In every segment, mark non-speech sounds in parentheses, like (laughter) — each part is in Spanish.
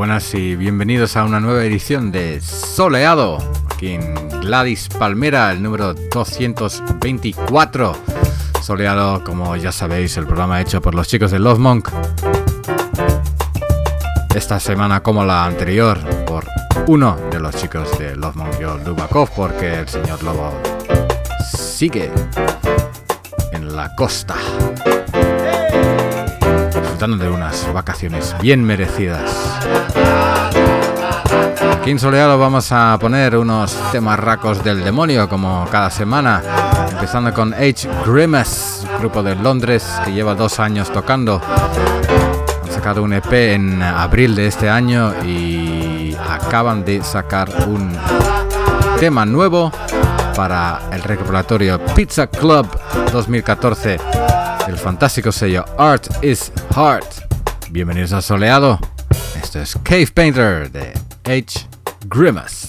buenas y bienvenidos a una nueva edición de Soleado, aquí en Gladys Palmera, el número 224. Soleado, como ya sabéis, el programa hecho por los chicos de Love Monk. Esta semana, como la anterior, por uno de los chicos de Love Monk, yo Dubakov, porque el señor Lobo sigue en la costa de unas vacaciones bien merecidas. En Soleado vamos a poner unos temas racos del demonio como cada semana, empezando con H. Grimace, grupo de Londres que lleva dos años tocando. Han sacado un EP en abril de este año y acaban de sacar un tema nuevo para el recopilatorio Pizza Club 2014 el fantástico sello Art is Heart. Bienvenidos a Soleado. Esto es Cave Painter de H. Grimace.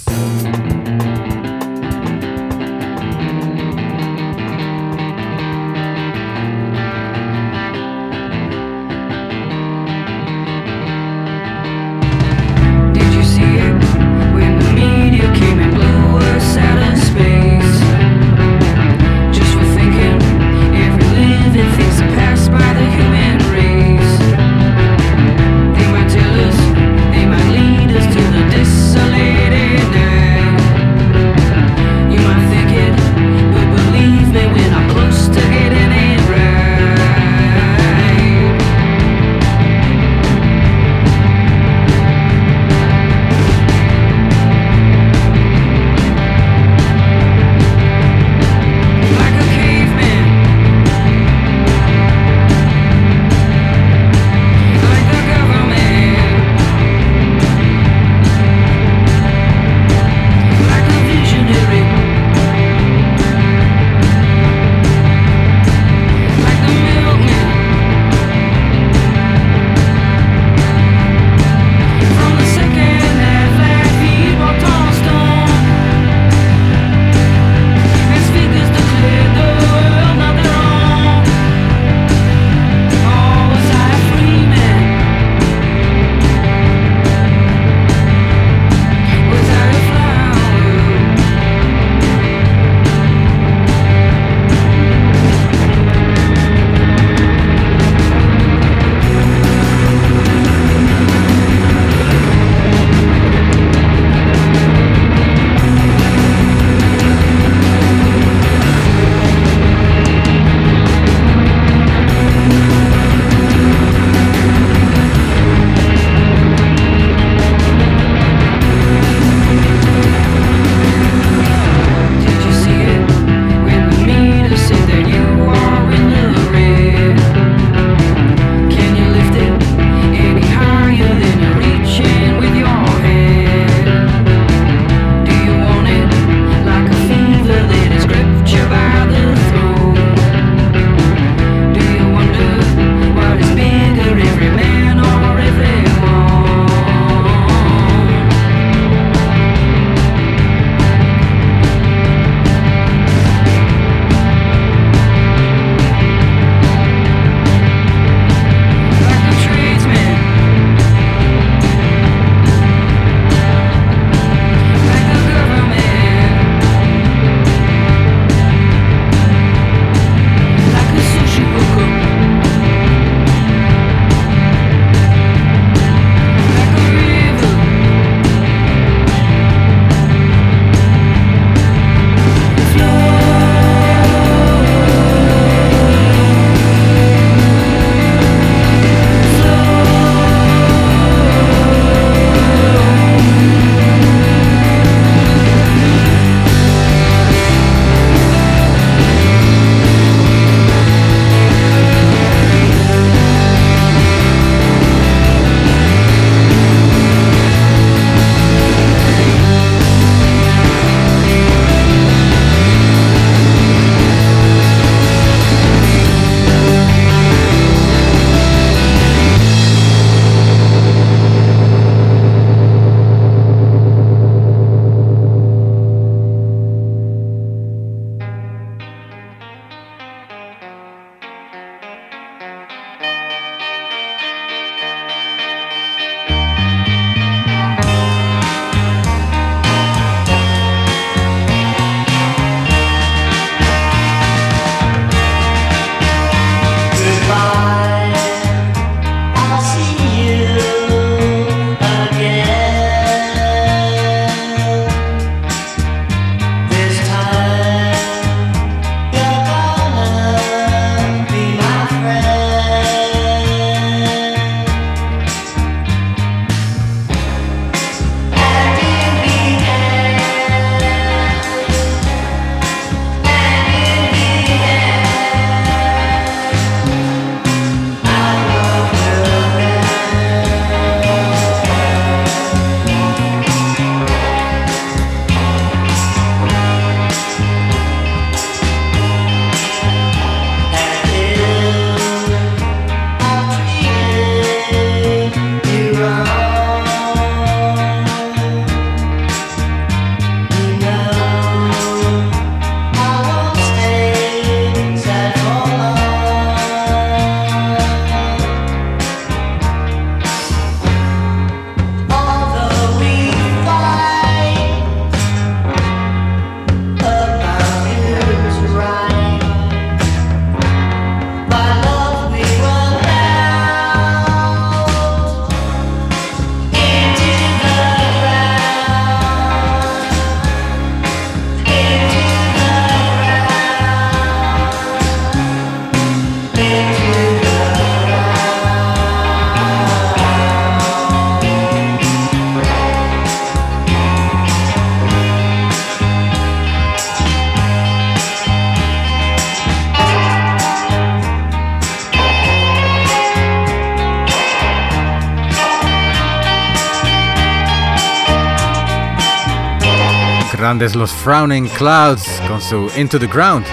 Grandes los Frowning Clouds con su Into the Ground.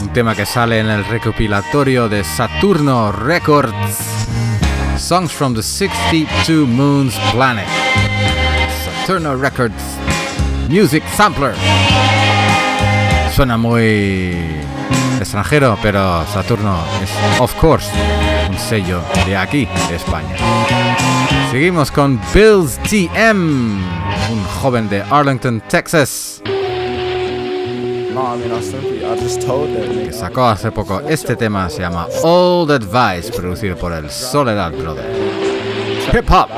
Un tema que sale en el recopilatorio de Saturno Records. Songs from the 62 Moons Planet. Saturno Records Music Sampler. Suena muy extranjero, pero Saturno es, of course, un sello de aquí, de España. Seguimos con Bills TM, joven de Arlington, Texas. Que sacó hace poco este tema, se llama Old Advice, producido por el Soledad Brother. Hip Hop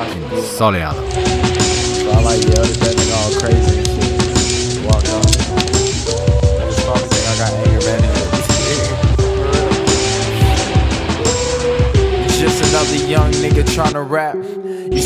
soleado. (laughs) Another young nigga tryna rap.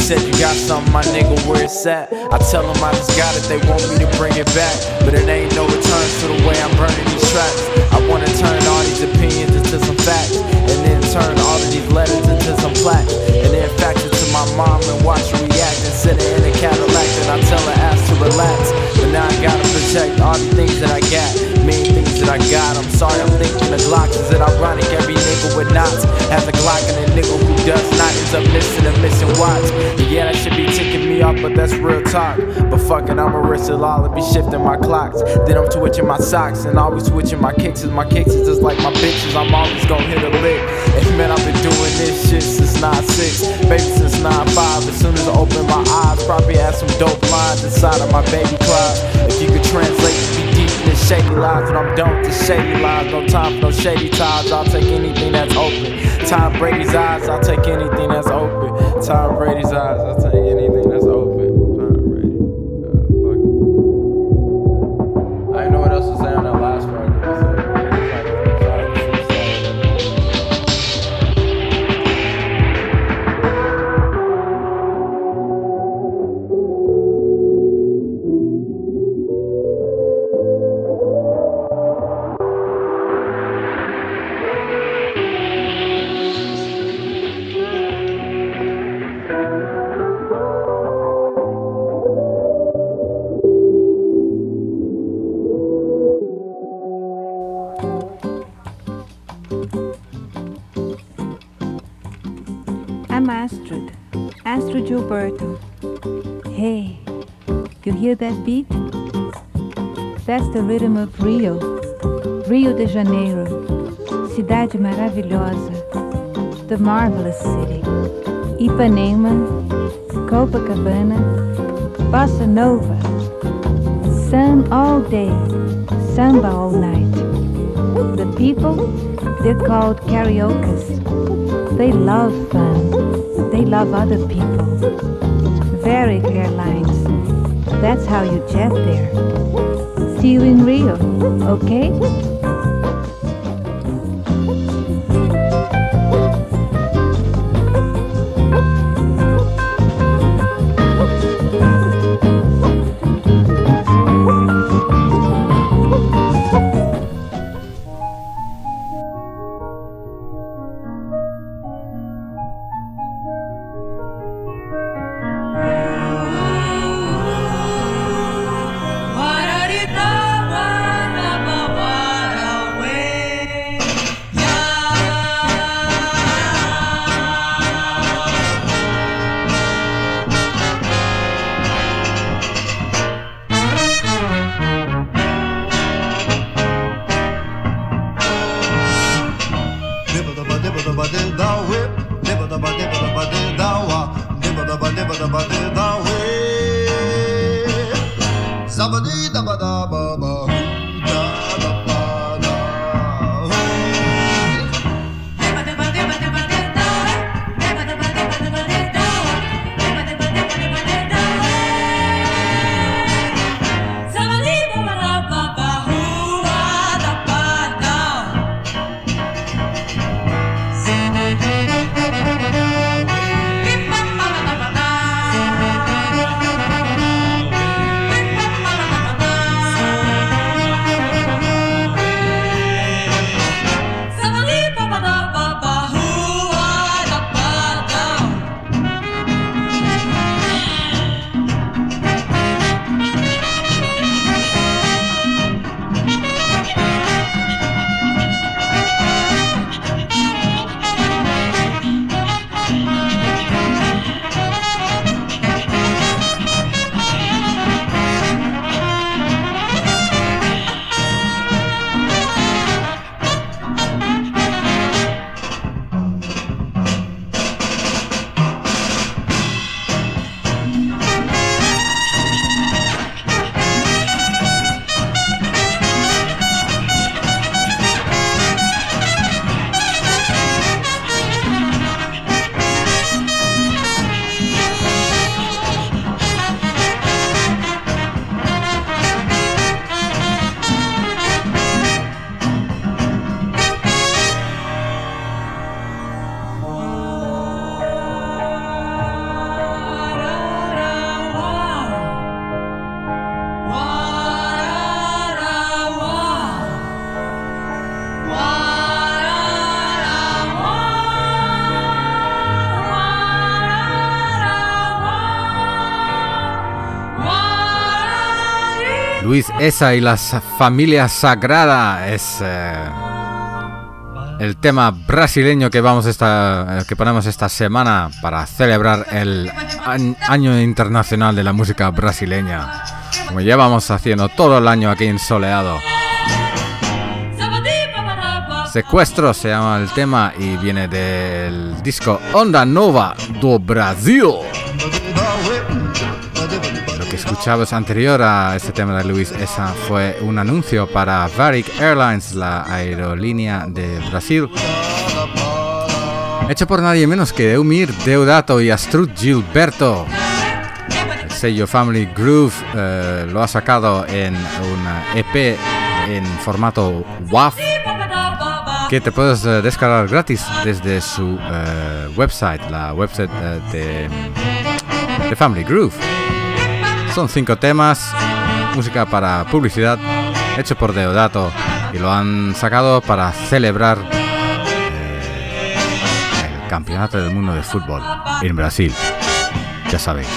Said you got something, my nigga, where it's at? I tell them I just got it, they want me to bring it back. But it ain't no return to the way I'm burning these tracks. I wanna turn all these opinions into some facts. And then turn all of these letters into some plaques. And then fax it to my mom and watch her react. And sit her in a Cadillac, and I tell her ass to relax. But now I gotta protect all the things that I got. Main things that I got. I'm sorry, I'm thinking the Glocks. Is it ironic? Every nigga with knots has a Glock, and a nigga does not ends up missing and missing watch. Yeah, that should be ticking me off, but that's real talk. But fuck it, I'ma risk it all and be shifting my clocks. Then I'm twitching my socks and always switching my kicks. My kicks is just like my bitches, I'm always gonna hit a lick. And man, I've been doing this shit since 9-6, baby since 9-5. As soon as I open my eyes, probably had some dope lines inside of my baby cloud. If you could translate shady lies, but I'm done with shady lies. No time for no shady ties. I'll take anything that's open. Tom Brady's eyes, I'll take anything that's open. Tom Brady's eyes, I'll take anything hear that beat? That's the rhythm of Rio, Rio de Janeiro, cidade maravilhosa, the marvelous city. Ipanema, Copacabana, Bossa Nova, sun all day, samba all night. The people, they're called karaoke's. They love fun. They love other people. Very clear lines. That's how you jet there. See you in Rio, okay? shabadi dawe, shabadi dabada. Esa y la familia sagrada es eh, el tema brasileño que vamos esta, eh, que ponemos esta semana para celebrar el año internacional de la música brasileña, como llevamos haciendo todo el año aquí en Soleado. Secuestro se llama el tema y viene del disco Onda Nova do Brasil escuchabas anterior a este tema de Luis, esa fue un anuncio para Varic Airlines, la aerolínea de Brasil. Hecho por nadie menos que Eumir Deodato y Astrud Gilberto. El sello Family Groove eh, lo ha sacado en una EP en formato WAV que te puedes eh, descargar gratis desde su eh, website, la website de, de Family Groove. Son cinco temas, música para publicidad, hecho por Deodato y lo han sacado para celebrar eh, el Campeonato del Mundo de Fútbol en Brasil. Ya sabéis.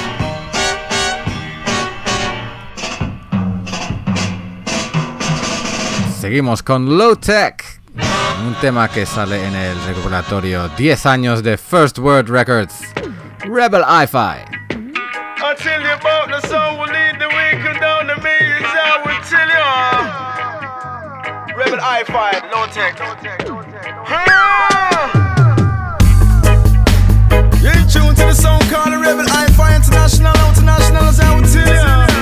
Seguimos con Low Tech, un tema que sale en el recopilatorio 10 años de First World Records, Rebel Hi-Fi. I'll tell you about the song will lead the way, come down the millions, I will tell you. Rebel I-5, low tech. You in tune to the song called the Rebel I-5 International, International, as I will tell you.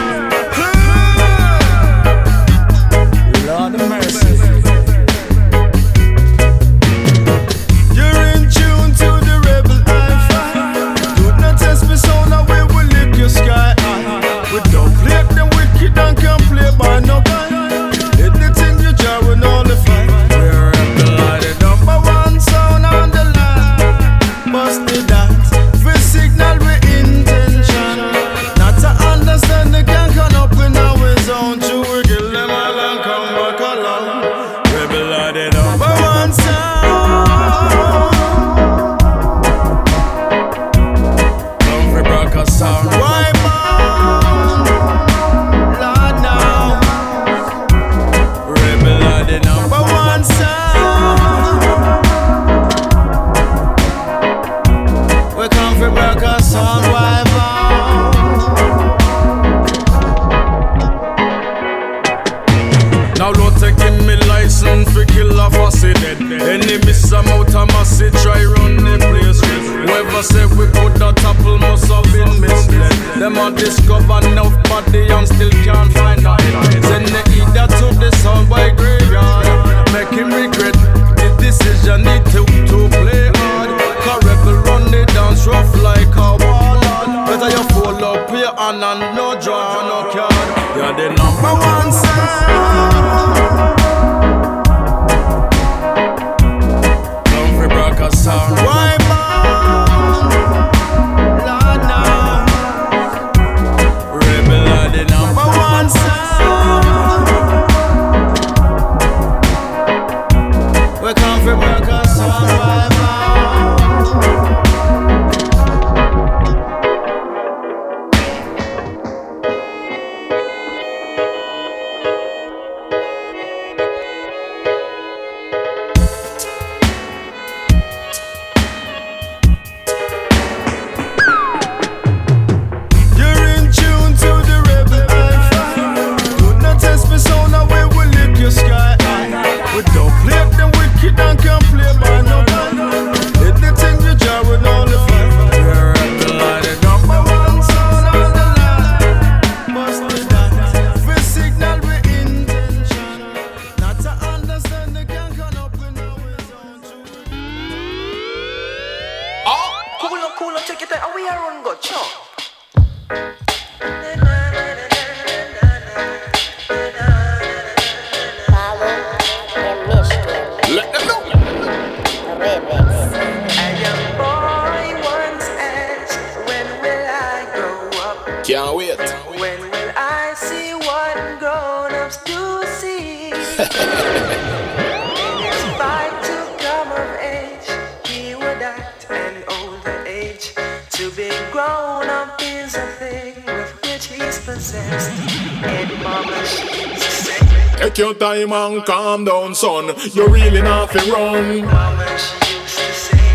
Son. You really not fi run.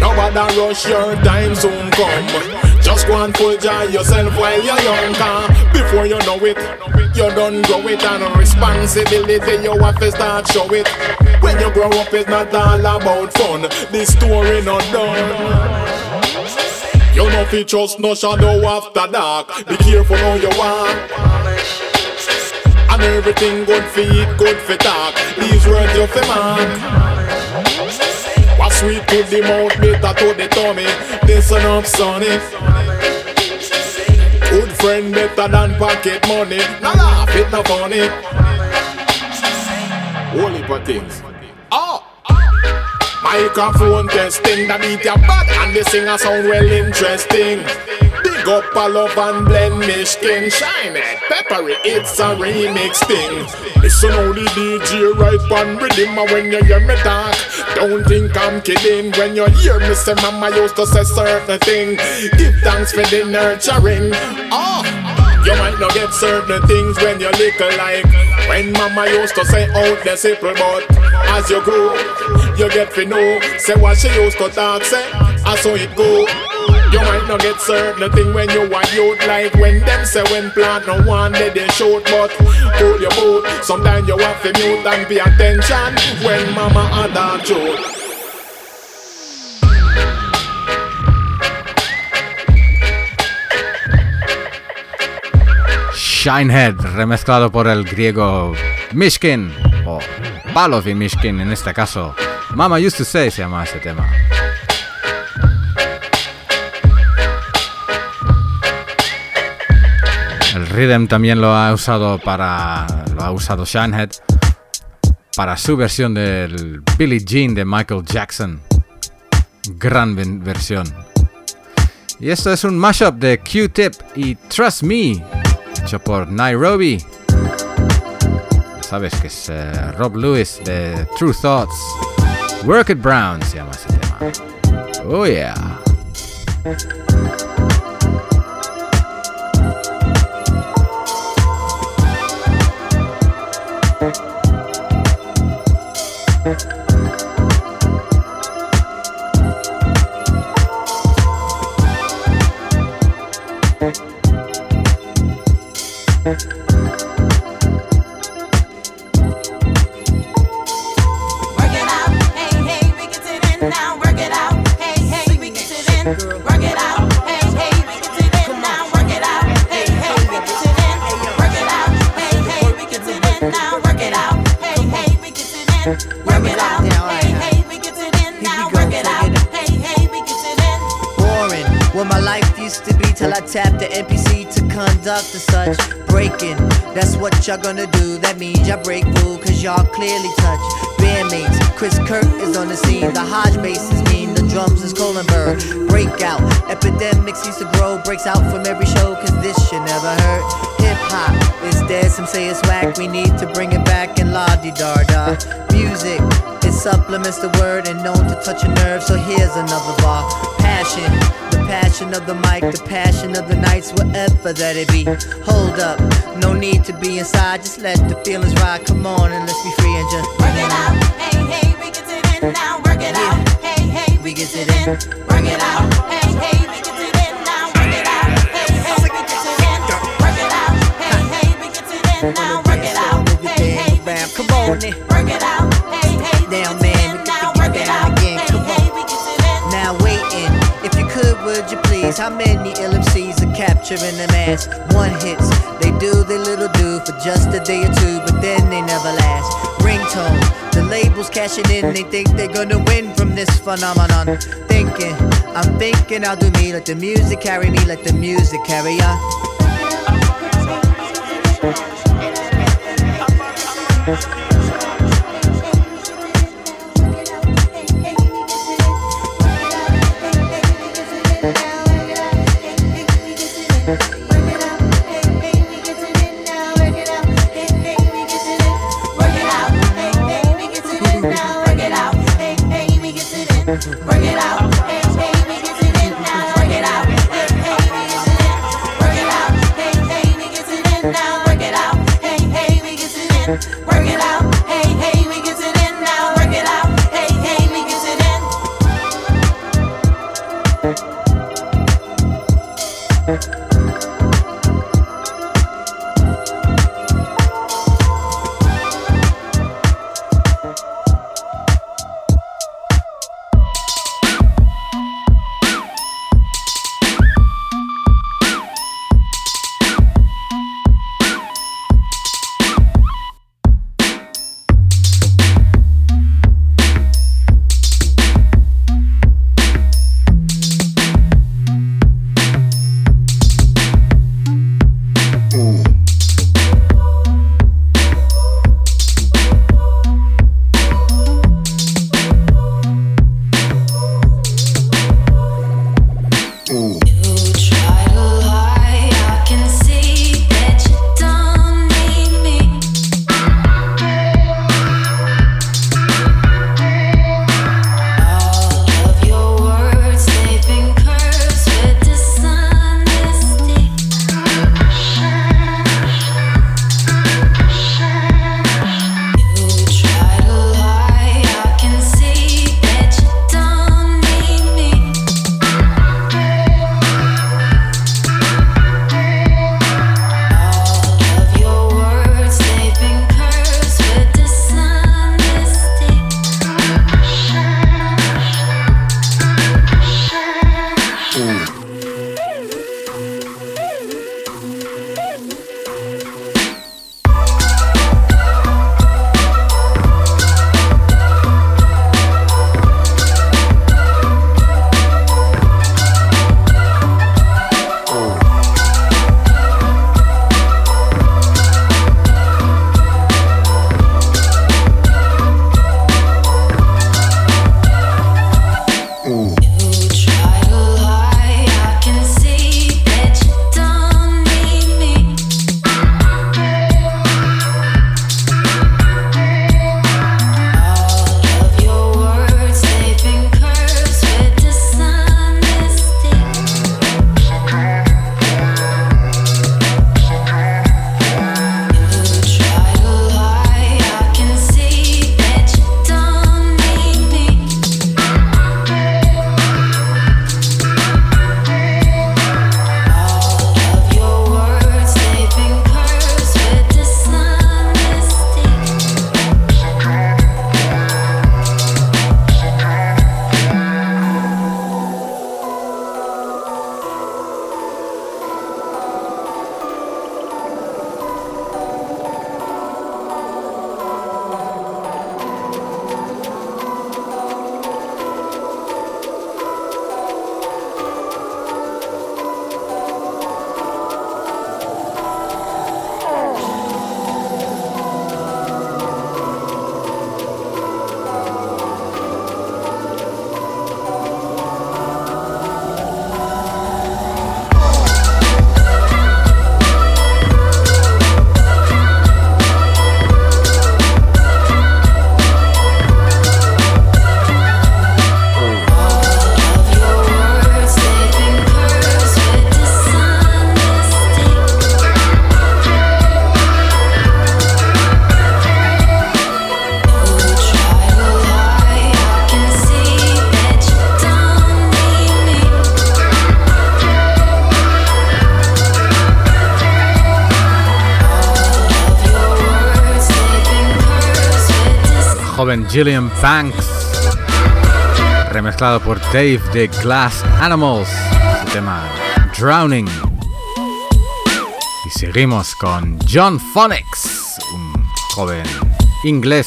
Nobody rush your time soon come. Just go and full joy yourself while you're young. Car. Before you know it, you're done grow it and responsibility you have to start show it. When you grow up, it's not all about fun. This story not done. You know fi trust no shadow after dark. Be careful how you walk. And everything good for eat, good for talk. These words you fi mark. What sweet to the mouth, bitter to the tummy. Listen up, sonny. Good friend better than pocket money. Now laugh it, not funny. Holy for things. Oh. Microphone testing, the beat ya bad and the singer sound well interesting. Big up a love and blend Michigan, shine it, it's a remix thing. Listen how the DJ right on rhythm and when you hear me talk. Don't think I'm kidding when you hear me say mama used to say certain thing. Give thanks for the nurturing. Oh. You might not get certain things when you're little like When mama used to say out the simple but As you grow, you get to know Say what she used to talk, say, I saw it go might not get thing when you are youth Like when them say when plant no one they they shoot But hold your boat Sometimes you have to mute and pay attention When mama and dad shoot Shinehead, remezclado por el griego Mishkin, o Palov Mishkin en este caso. Mama Used to Say se llama ese tema. Rhythm también lo ha usado para. lo ha usado Shinehead para su versión del Billie Jean de Michael Jackson. Gran versión. Y esto es un mashup de Q-Tip y Trust Me, hecho por Nairobi. Sabes que es uh, Rob Lewis de True Thoughts. Work It Brown se llama ese tema. Oh yeah. Conduct as such. Breaking, that's what y'all gonna do. That means y'all break rule, cause y'all clearly touch. Bandmates, Chris Kirk is on the scene. The Hodge bass is mean, the drums is Kohlenberg. Breakout, epidemic seems to grow. Breaks out from every show, cause this shit never hurt. Hip hop is dead, some say it's whack. We need to bring it back and la di da da. Music, it supplements the word and known to touch a nerve, so here's another bar. Passion passion of the mic, the passion of the nights, whatever that it be. Hold up, no need to be inside, just let the feelings ride. Come on and let's be free and just work it out. Hey, hey, we get it in now, work it out. Hey, hey, we get it in, work it out. Hey, hey, we get it in now, work it out. Hey, hey, we get it in, work it out. Hey, hey, we get it in now, work it out. Hey, hey, come on, work How many LMCs are capturing the mass? One hits, they do their little do for just a day or two, but then they never last. Ringtone, the labels cashing in, they think they're gonna win from this phenomenon. Thinking, I'm thinking I'll do me, let the music carry me, let the music carry on. Gillian Banks, remezclado por Dave de Glass Animals, su tema Drowning. Y seguimos con John Phonics, un joven inglés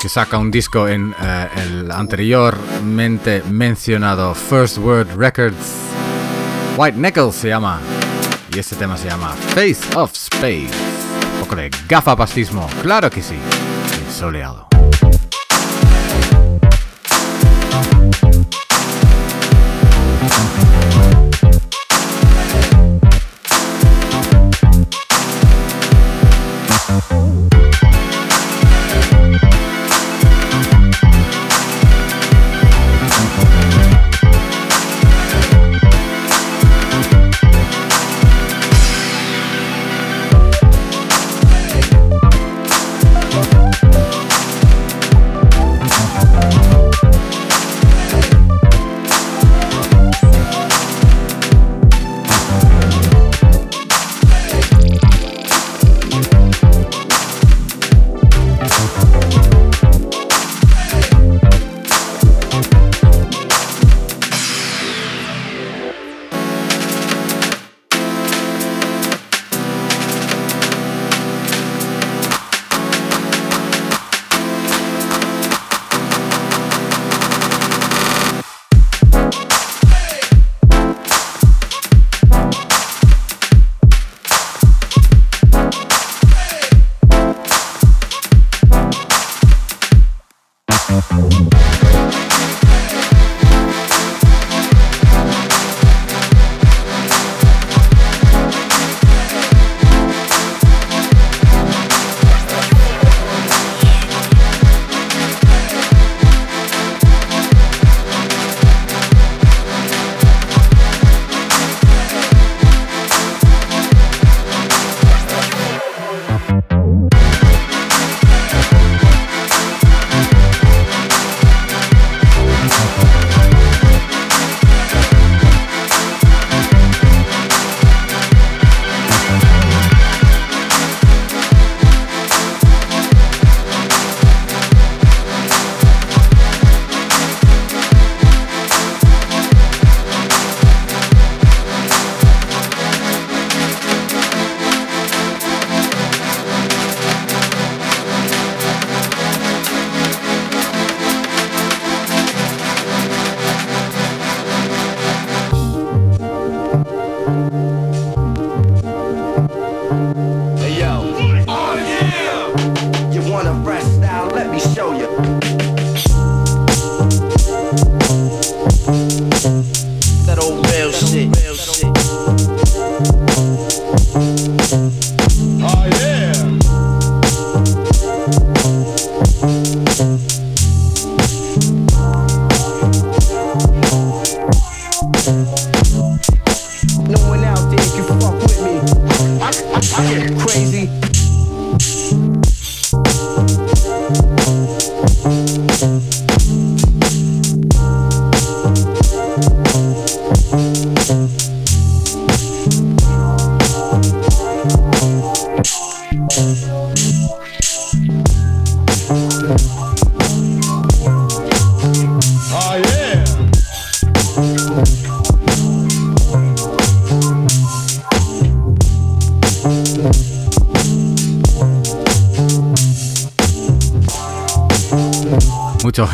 que saca un disco en eh, el anteriormente mencionado First Word Records. White Knuckles se llama. Y este tema se llama Face of Space. Un poco de gafapastismo, claro que sí. Soleado.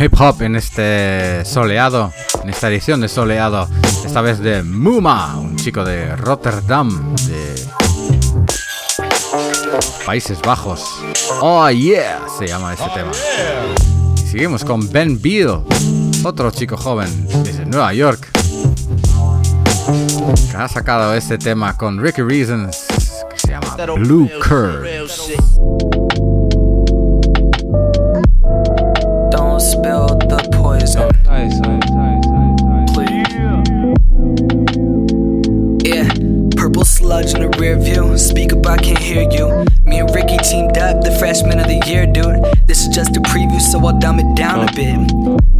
Hip hop en este soleado, en esta edición de soleado, esta vez de Muma, un chico de Rotterdam, de Países Bajos. Oh yeah, se llama este tema. seguimos con Ben Beal, otro chico joven desde Nueva York, que ha sacado este tema con Ricky Reasons, que se llama Blue Curve. So I'll dumb it down a bit.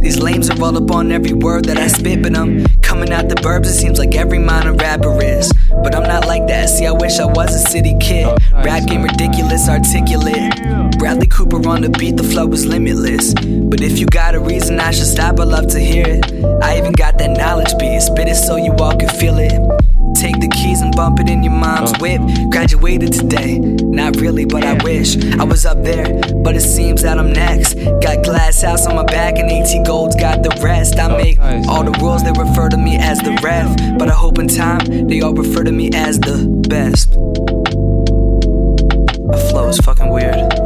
These lames are all up on every word that I spit, but I'm coming out the burbs. It seems like every minor rapper is. But I'm not like that. See, I wish I was a city kid. Rap game ridiculous, articulate. Bradley Cooper on the beat, the flow was limitless. But if you got a reason I should stop, I'd love to hear it. I even got that knowledge beat, spit it so you all can feel it. Take the keys and bump it in your mom's whip. Graduated today, not really, but I wish I was up there. But it seems that I'm next. Got glass house on my back and AT Gold's got the rest. I oh, make all the rules, they refer to me as the ref. But I hope in time they all refer to me as the best. My flow is fucking weird.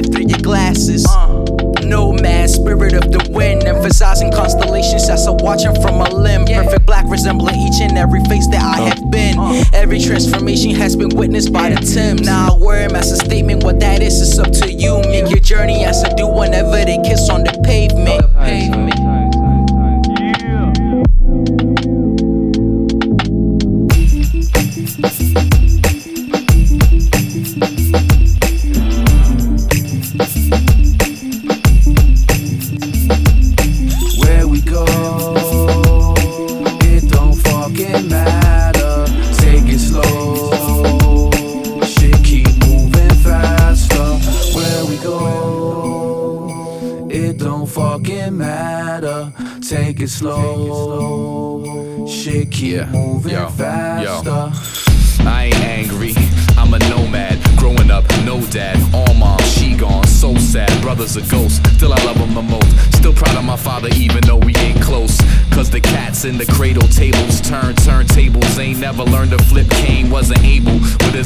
Life through your glasses. Uh. Nomad, spirit of the wind, emphasizing constellations as I watch from a limb. Perfect black, resembling each and every face that I uh. have been. Uh. Every transformation has been witnessed by the Tim. Now I wear 'em as a statement. What that is, is up to you. Make your journey as I do whenever they kiss on the pavement. pavement.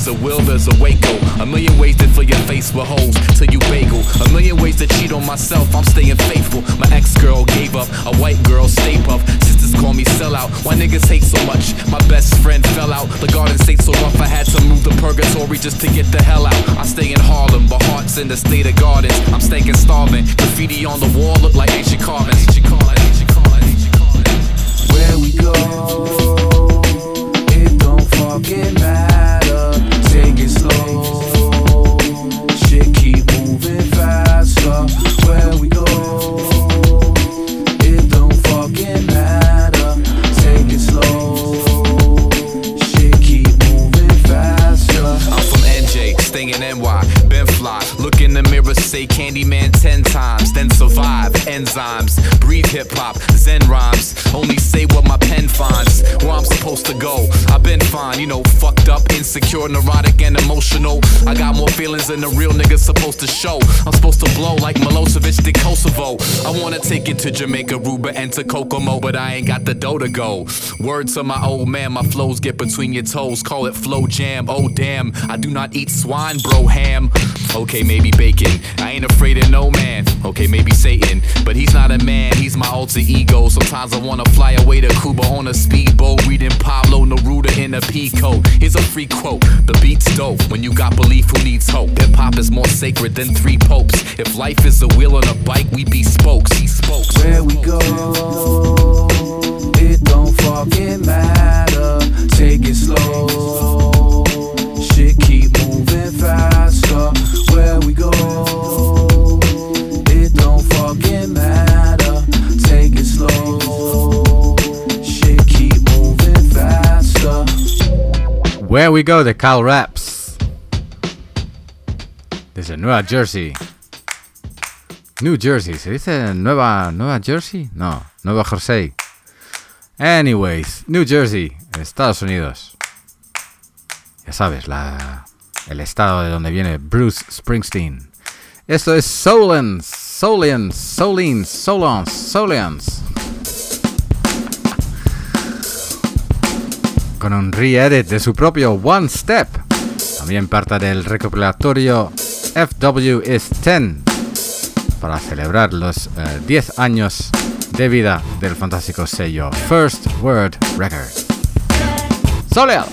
There's a will, there's a Waco. A million ways to fill your face with holes till you bagel. A million ways to cheat on myself, I'm staying faithful. My ex girl gave up, a white girl stay puff. Sisters call me sellout. Why niggas hate so much? My best friend fell out. The garden state so rough, I had to move to purgatory just to get the hell out. I stay in Harlem, but heart's in the state of gardens. I'm staying starving. Graffiti on the wall look like ancient carvings. Where we go, it don't fucking matter. Hip hop, Zen rhymes. Only say what my pen finds, where I'm supposed to go. I've been fine, you know, fucked up, insecure, neurotic, and emotional. I got more feelings than a real niggas supposed to show. I'm supposed to blow like Milosevic did Kosovo. I wanna take it to Jamaica, Ruba, and to Kokomo, but I ain't got the dough to go. Word to my old man, my flows get between your toes. Call it flow jam. Oh damn, I do not eat swine, bro ham. Okay, maybe bacon. I ain't afraid of no man. Okay, maybe Satan, but he's not a man. He's my alter ego. Sometimes I wanna fly away to Cuba on a speedboat, reading Pablo Neruda in a peacoat. Here's a free quote: The beat's dope when you got belief. Who needs hope? Hip hop is more sacred than three popes. If life is a wheel on a bike, we be spokes. He spokes. Where we go, it don't fucking matter. Take it slow, Where We Go de Cal Raps. Desde Nueva Jersey. New Jersey, ¿se dice Nueva, Nueva Jersey? No, Nueva Jersey. Anyways, New Jersey, Estados Unidos. Ya sabes, la, el estado de donde viene Bruce Springsteen. Esto es Solens, Solians, Solins, Solons, Solians. Con un re-edit de su propio One Step. También parte del recopilatorio FW is 10 para celebrar los 10 eh, años de vida del fantástico sello First Word Records. Soleal.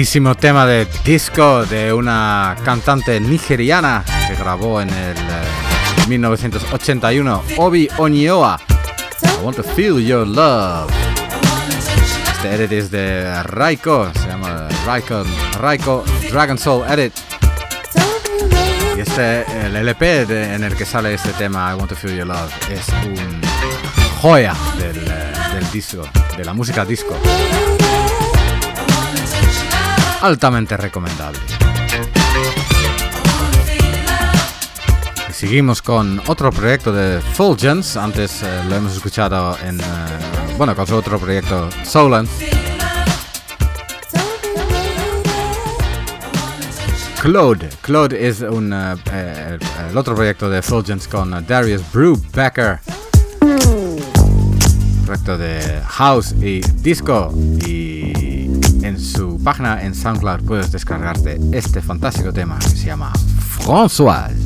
Grandísimo tema de disco de una cantante nigeriana que grabó en el eh, 1981, Obi Onyoa. I want to feel your love. Este edit es de Raiko, se llama Raiko, Raiko Dragon Soul Edit. Y este, el LP de- en el que sale este tema, I want to feel your love, es un joya del, eh, del disco, de la música disco altamente recomendable. Seguimos con otro proyecto de Fulgence. Antes eh, lo hemos escuchado en. eh, bueno, con su otro proyecto, Solence. Claude. Claude es un, eh, el, otro proyecto de Fulgence con eh, Darius Brubaker. Proyecto de house y disco. Y en su página en SoundCloud puedes descargarte este fantástico tema que se llama François.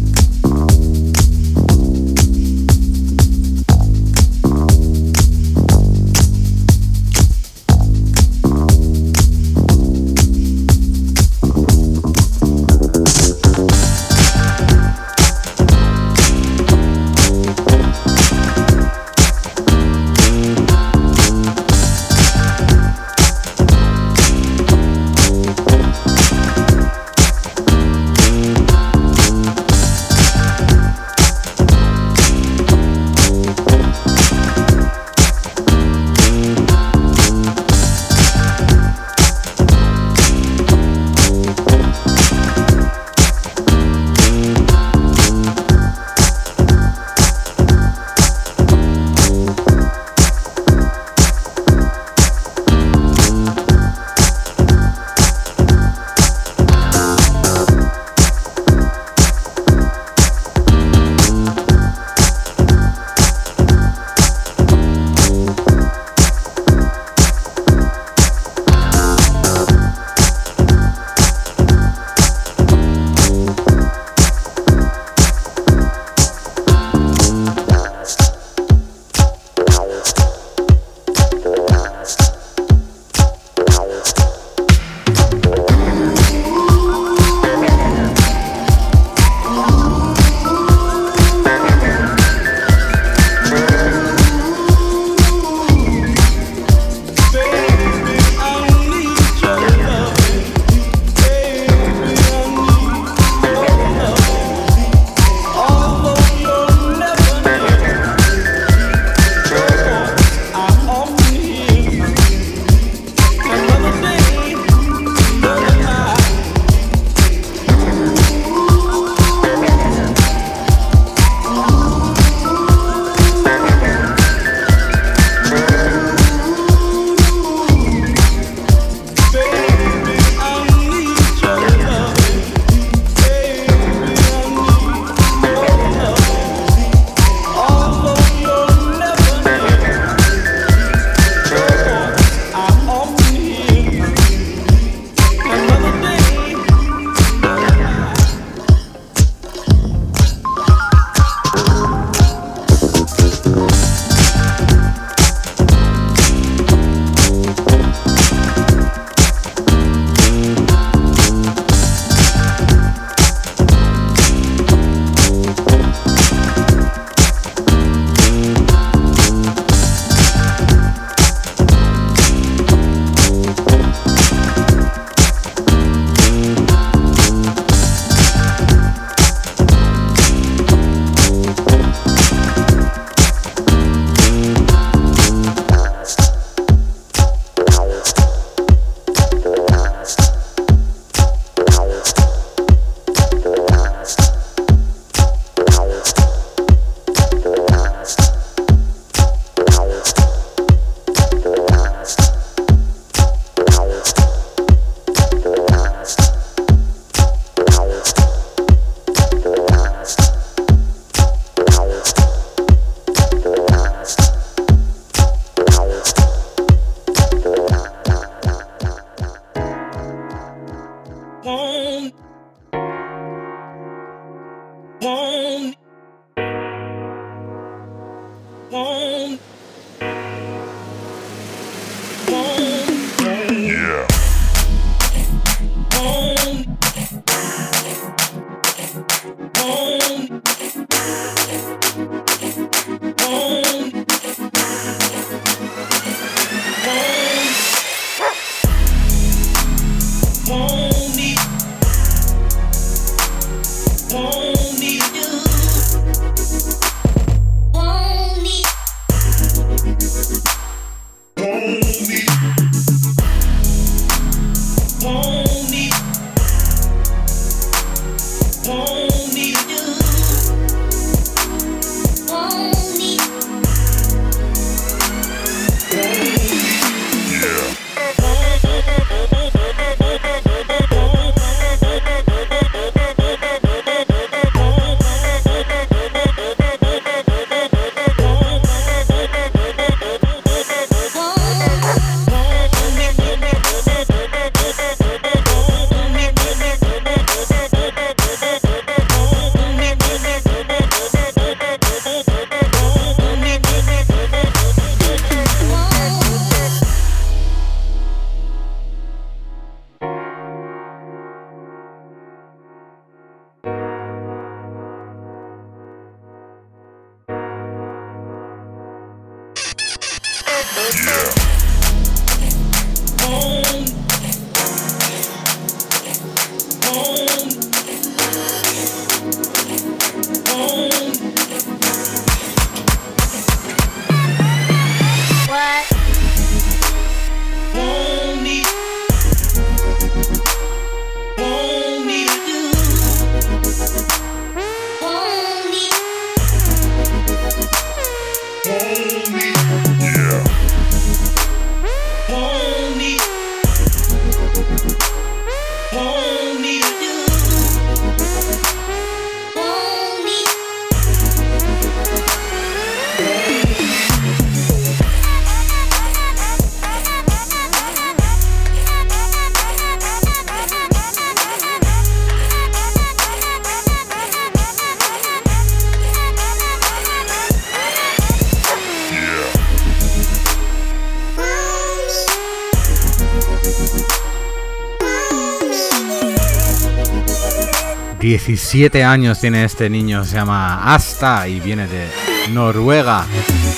17 años tiene este niño, se llama Asta y viene de Noruega.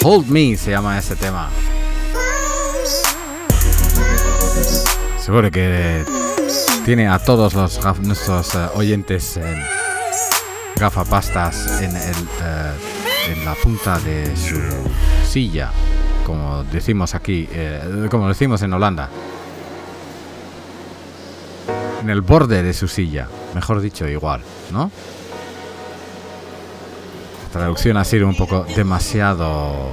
Hold Me se llama este tema. Seguro que tiene a todos los nuestros eh, oyentes en gafapastas en, eh, en la punta de su silla, como decimos aquí, eh, como decimos en Holanda. En el borde de su silla, mejor dicho, igual, ¿no? La traducción ha sido un poco demasiado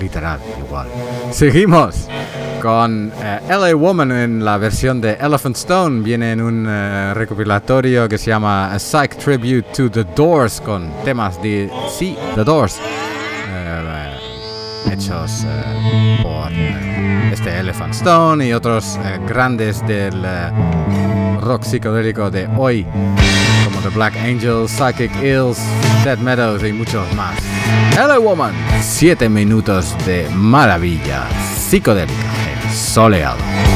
literal, igual. Seguimos con eh, LA Woman en la versión de Elephant Stone. Viene en un eh, recopilatorio que se llama A Psych Tribute to The Doors con temas de, sí, The Doors. eh, hechos por este Elephant Stone y otros grandes del rock psicodélico de hoy, como The Black Angels, Psychic Ills, Dead Meadows y muchos más. Hello Woman, 7 minutos de maravilla psicodélica en soleado.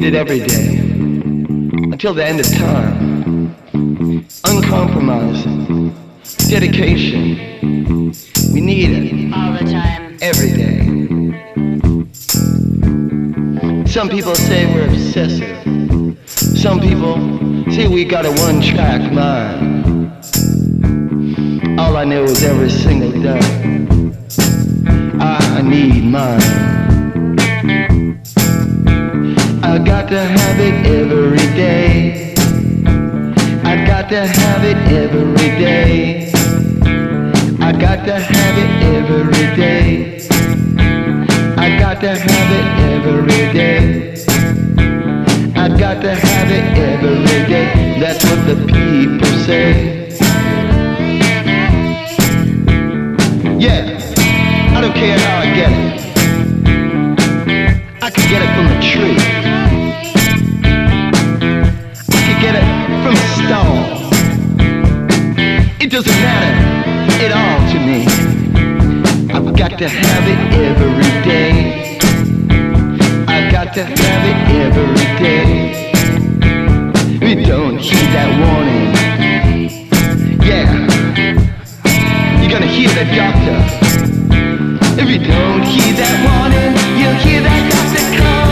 Need it every day. Until the end of time. Uncompromising. Dedication. We need it. All the time. Every day. Some people say we're obsessive. Some people say we got a one track mind. All I know is every single day. I need mine. I got to have it every day. I got to have it every day. I got to have it every day. I got to have it every day. I got to have it every day. That's what the people say. Yeah, I don't care how I get it. I could get it from a tree. It doesn't matter at all to me. I've got to have it every day. I've got to have it every day. We don't heed that warning. Yeah, you're gonna hear the doctor. If you don't heed that warning, you'll hear that doctor coming.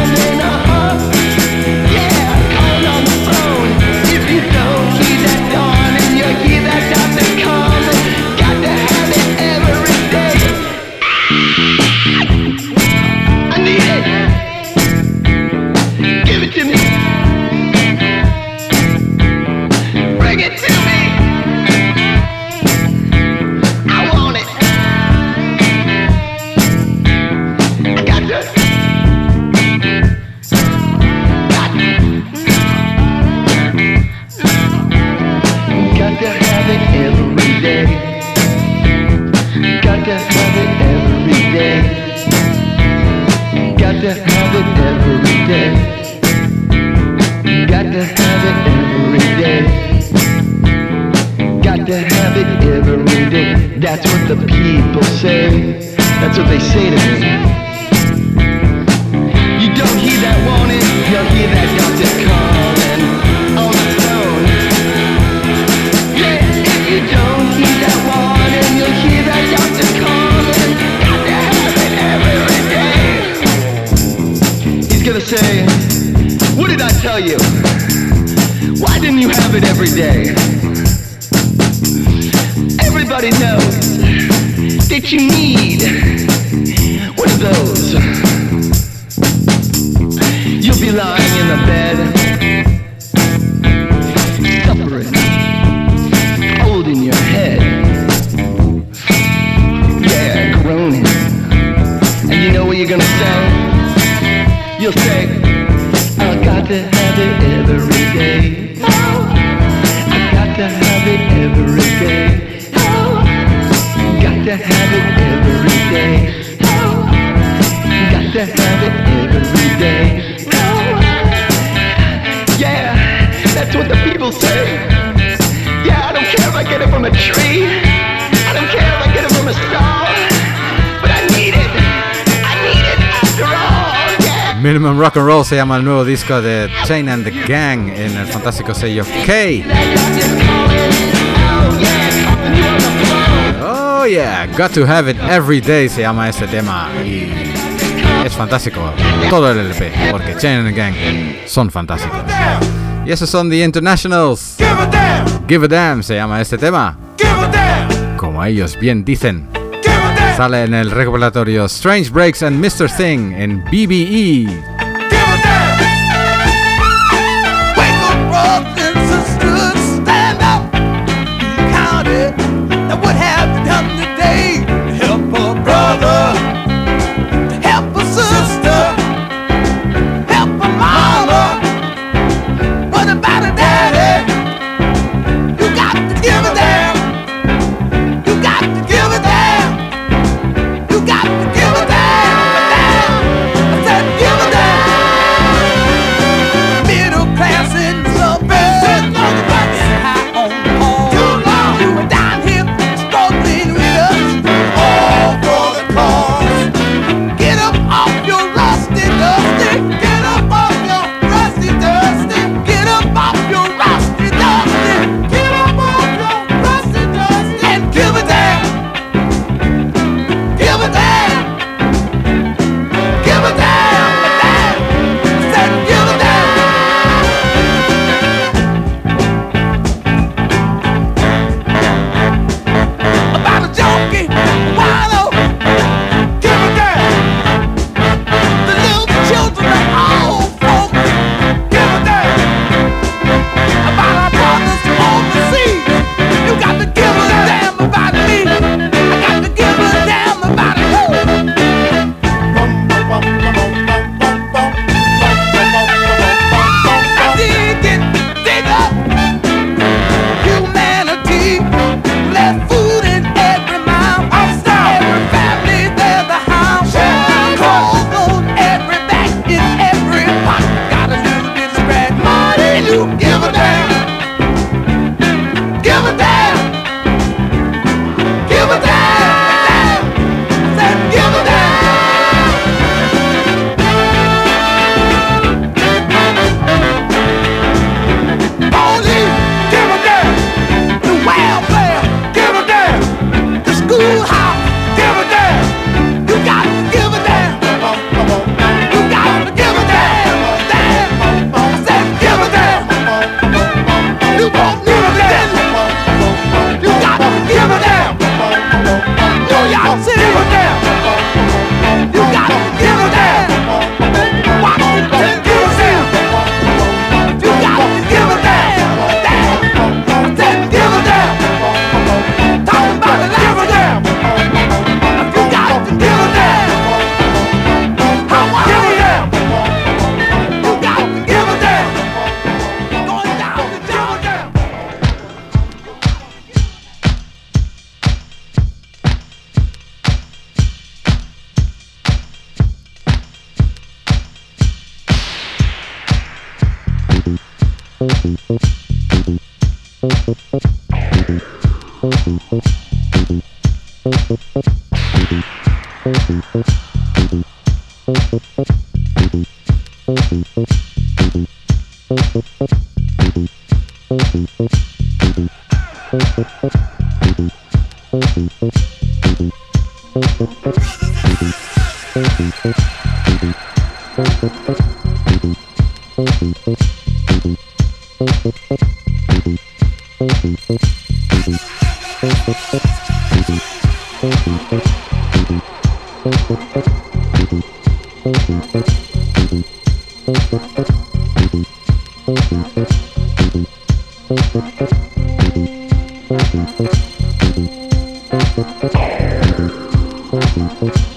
Every day? Rock Roll se llama el nuevo disco de Chain and the Gang en el fantástico sello K. Oh yeah, Got to Have It Every Day se llama este tema y es fantástico. Todo el LP, porque Chain and the Gang son fantásticos. Y esos son The Internationals. Give a damn se llama este tema. Como ellos bien dicen. Sale en el recopilatorio Strange Breaks and Mr. Thing en. BBE. Thank you.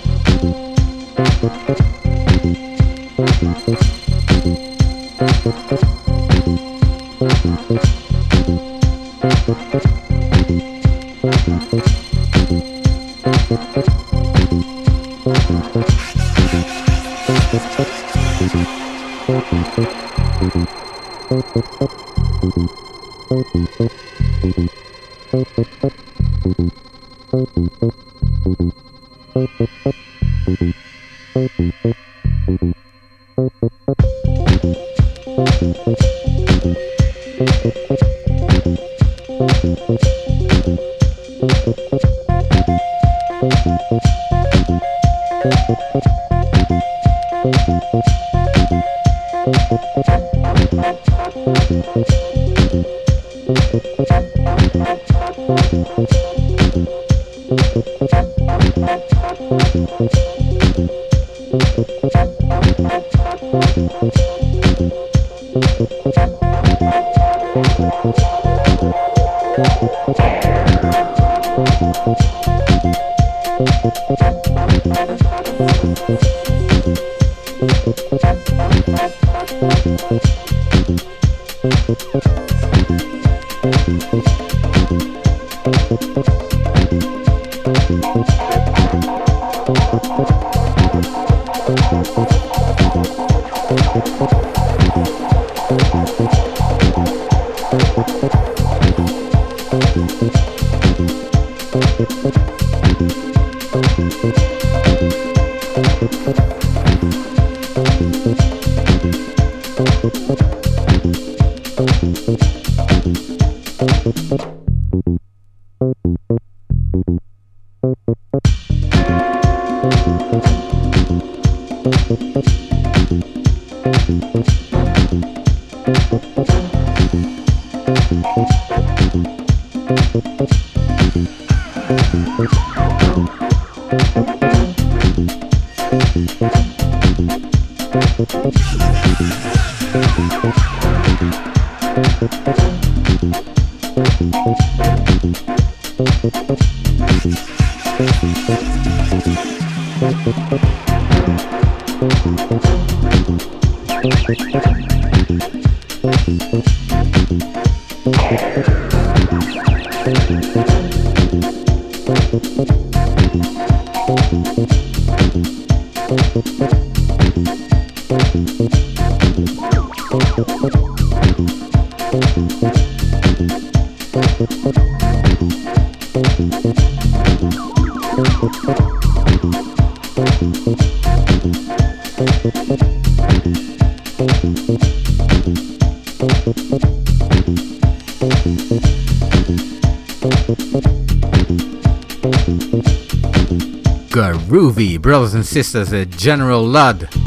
Groovy Brothers and Sisters de General Ludd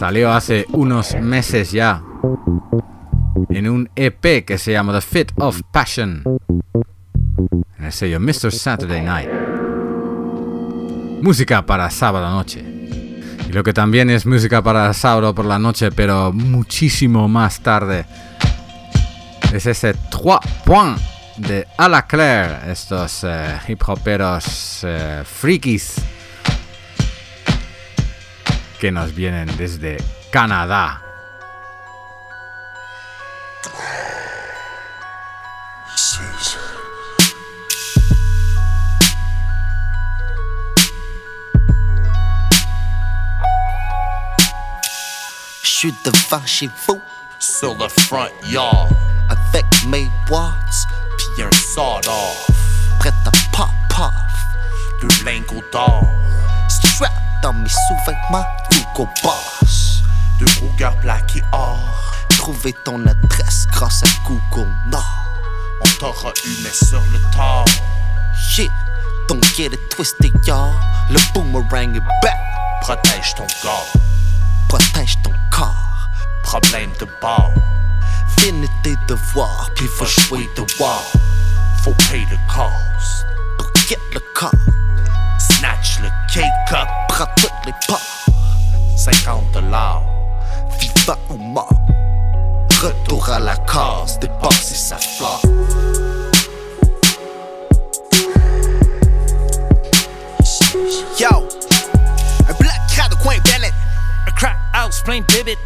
salió hace unos meses ya en un EP que se llama The Fit of Passion en el sello Mr. Saturday Night. Música para sábado noche. Y lo que también es música para sábado por la noche, pero muchísimo más tarde, es ese 3 points de A la Claire, estos eh, hip hoperos eh, frikis que nos vienen desde Canadá. Je suis devant chez vous sur le front yard. Avec mes watts, puis un sawed-off. Prêt à pop-off, deux lingots d'or. Strap dans mes sous-vêtements, Hugo Boss. Deux plaqués or. Trouver ton adresse grâce à Google Nord. On t'aura eu, mais sur le tard. Shit, don't get it twisted, y'all. Le boomerang est back. Protège ton corps. Protège ton corps. Problème de bord. Finis tes devoirs, puis faut jouer de war. Faut pay the cost. Pour get le corps. Snatch le cake up. Prends toutes les parts. 50 dollars. Vivant ou mort. Retour à la case. Dépasser sa flore. Yo, un black crade au coin Bennett. Un crack house plein bibit.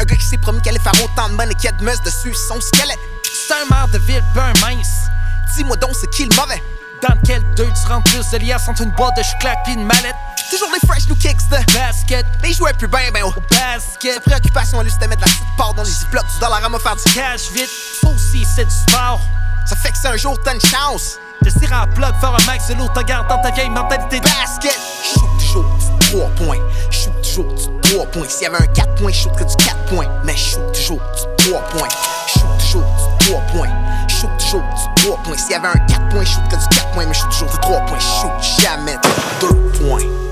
Un gars qui s'est promis qu'il allait faire autant de money qu'il y a de meuse dessus son squelette. C'est un de ville, ben mince. Dis-moi donc, c'est qui le mauvais? Dans quel deux tu rentres plus de liasses entre une boîte de chocolat pis une mallette? Toujours les fresh new kicks de basket. Les jouets plus ben ben au basket. Sa préoccupation à lui c'était mettre la petite part dans les ziplocs du dollar à me faire du cash vite. Aussi c'est du sport. Ça fait que c'est un jour t'as une chance. De tirer en plug, faire un max de l'eau, t'en garde dans ta vieille mentalité de basket. Shoot toujours du 3 points. Shoot toujours du 3 points. S'il y avait un 4 points, shoot que du 4 points. Mais shoot toujours du 3 points. Shoot toujours du 3 points. Shoot toujours du 3 points. S'il y avait un 4 points, shoot que du 4 points. Mais shoot toujours du 3 points. Shoot jamais du 2 points.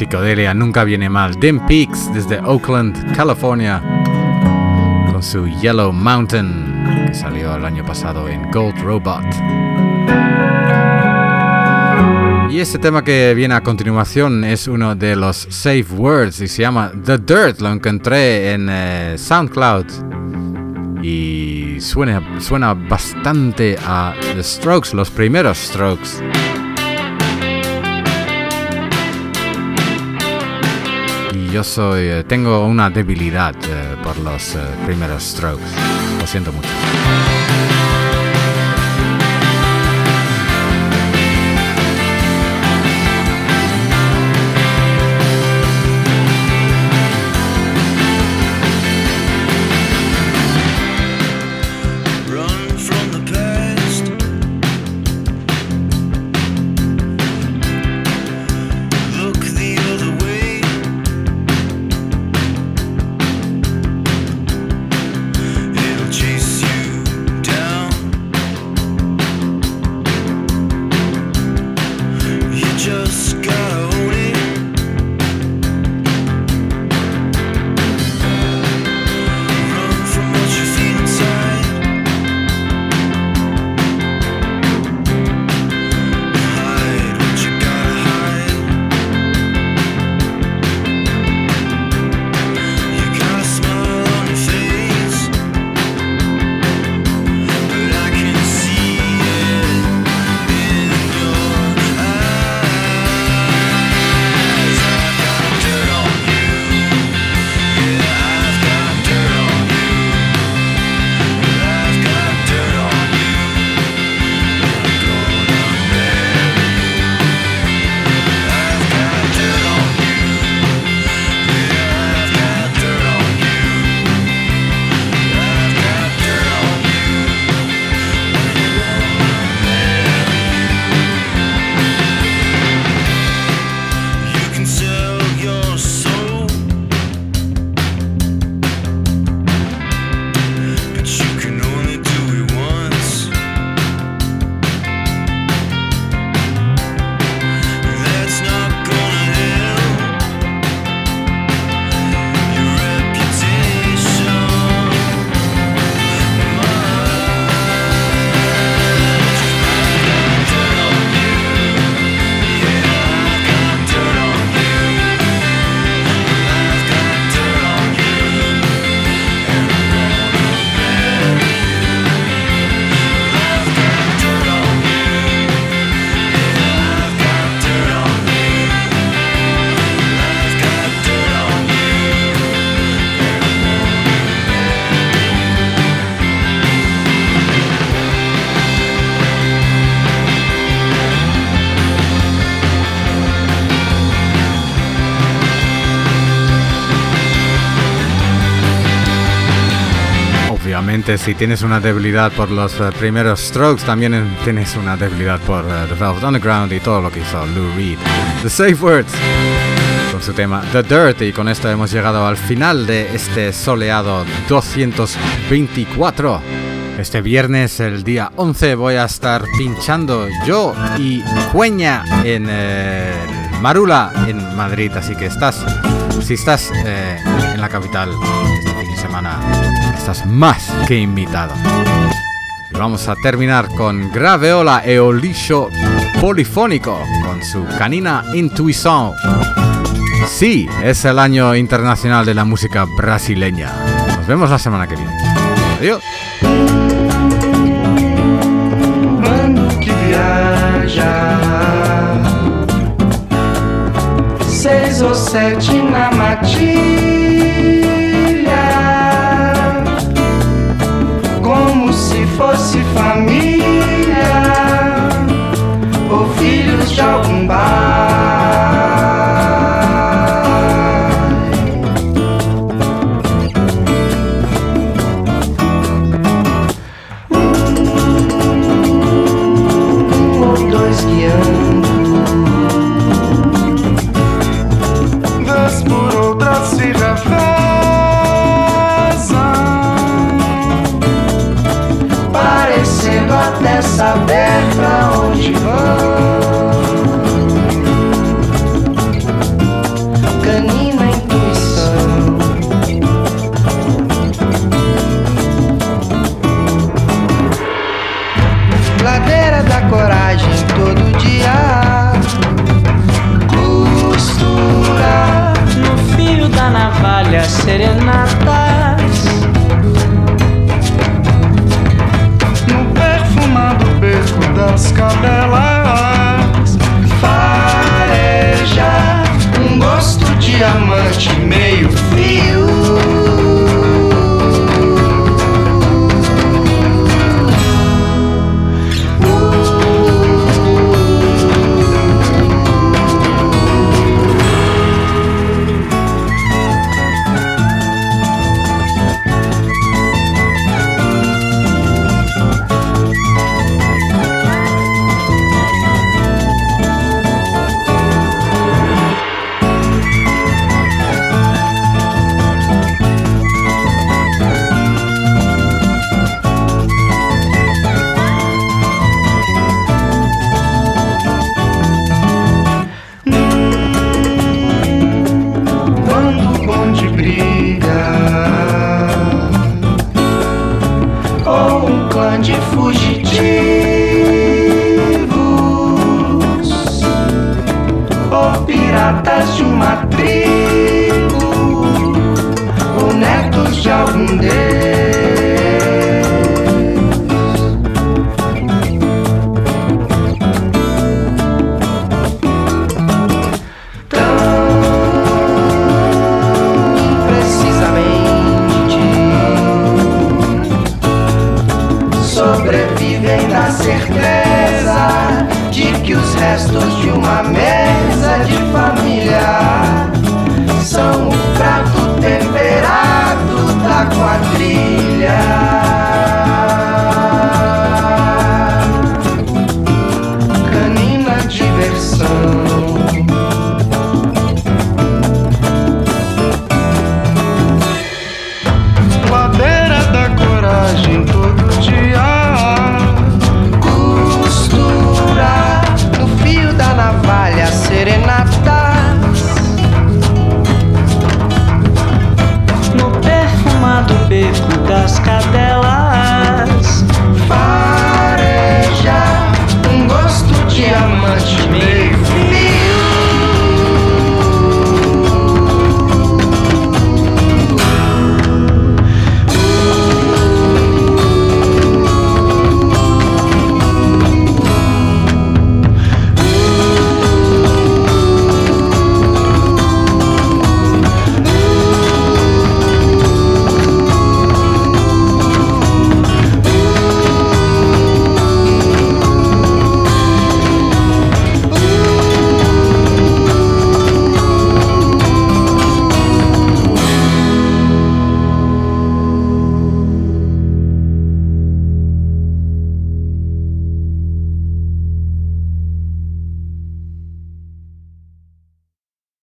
Psicodelia nunca viene mal. Dim Peaks desde Oakland, California, con su Yellow Mountain, que salió el año pasado en Gold Robot. Y este tema que viene a continuación es uno de los safe words y se llama The Dirt. Lo encontré en eh, SoundCloud y suena, suena bastante a The Strokes, los primeros Strokes. Yo soy, eh, tengo una debilidad eh, por los eh, primeros Strokes. Lo siento mucho. Obviamente, si tienes una debilidad por los eh, primeros Strokes, también tienes una debilidad por eh, The Velvet Underground y todo lo que hizo Lou Reed. The Safe Words con su tema The Dirt y con esto hemos llegado al final de este soleado 224. Este viernes, el día 11, voy a estar pinchando yo y Cueña en eh, Marula, en Madrid. Así que estás, si estás en la capital este fin de semana, estás más que invitado. Y vamos a terminar con Graveola Eolicho Polifónico con su canina Intuición. Sí, es el año internacional de la música brasileña. Nos vemos la semana que viene. Adiós. shouting by.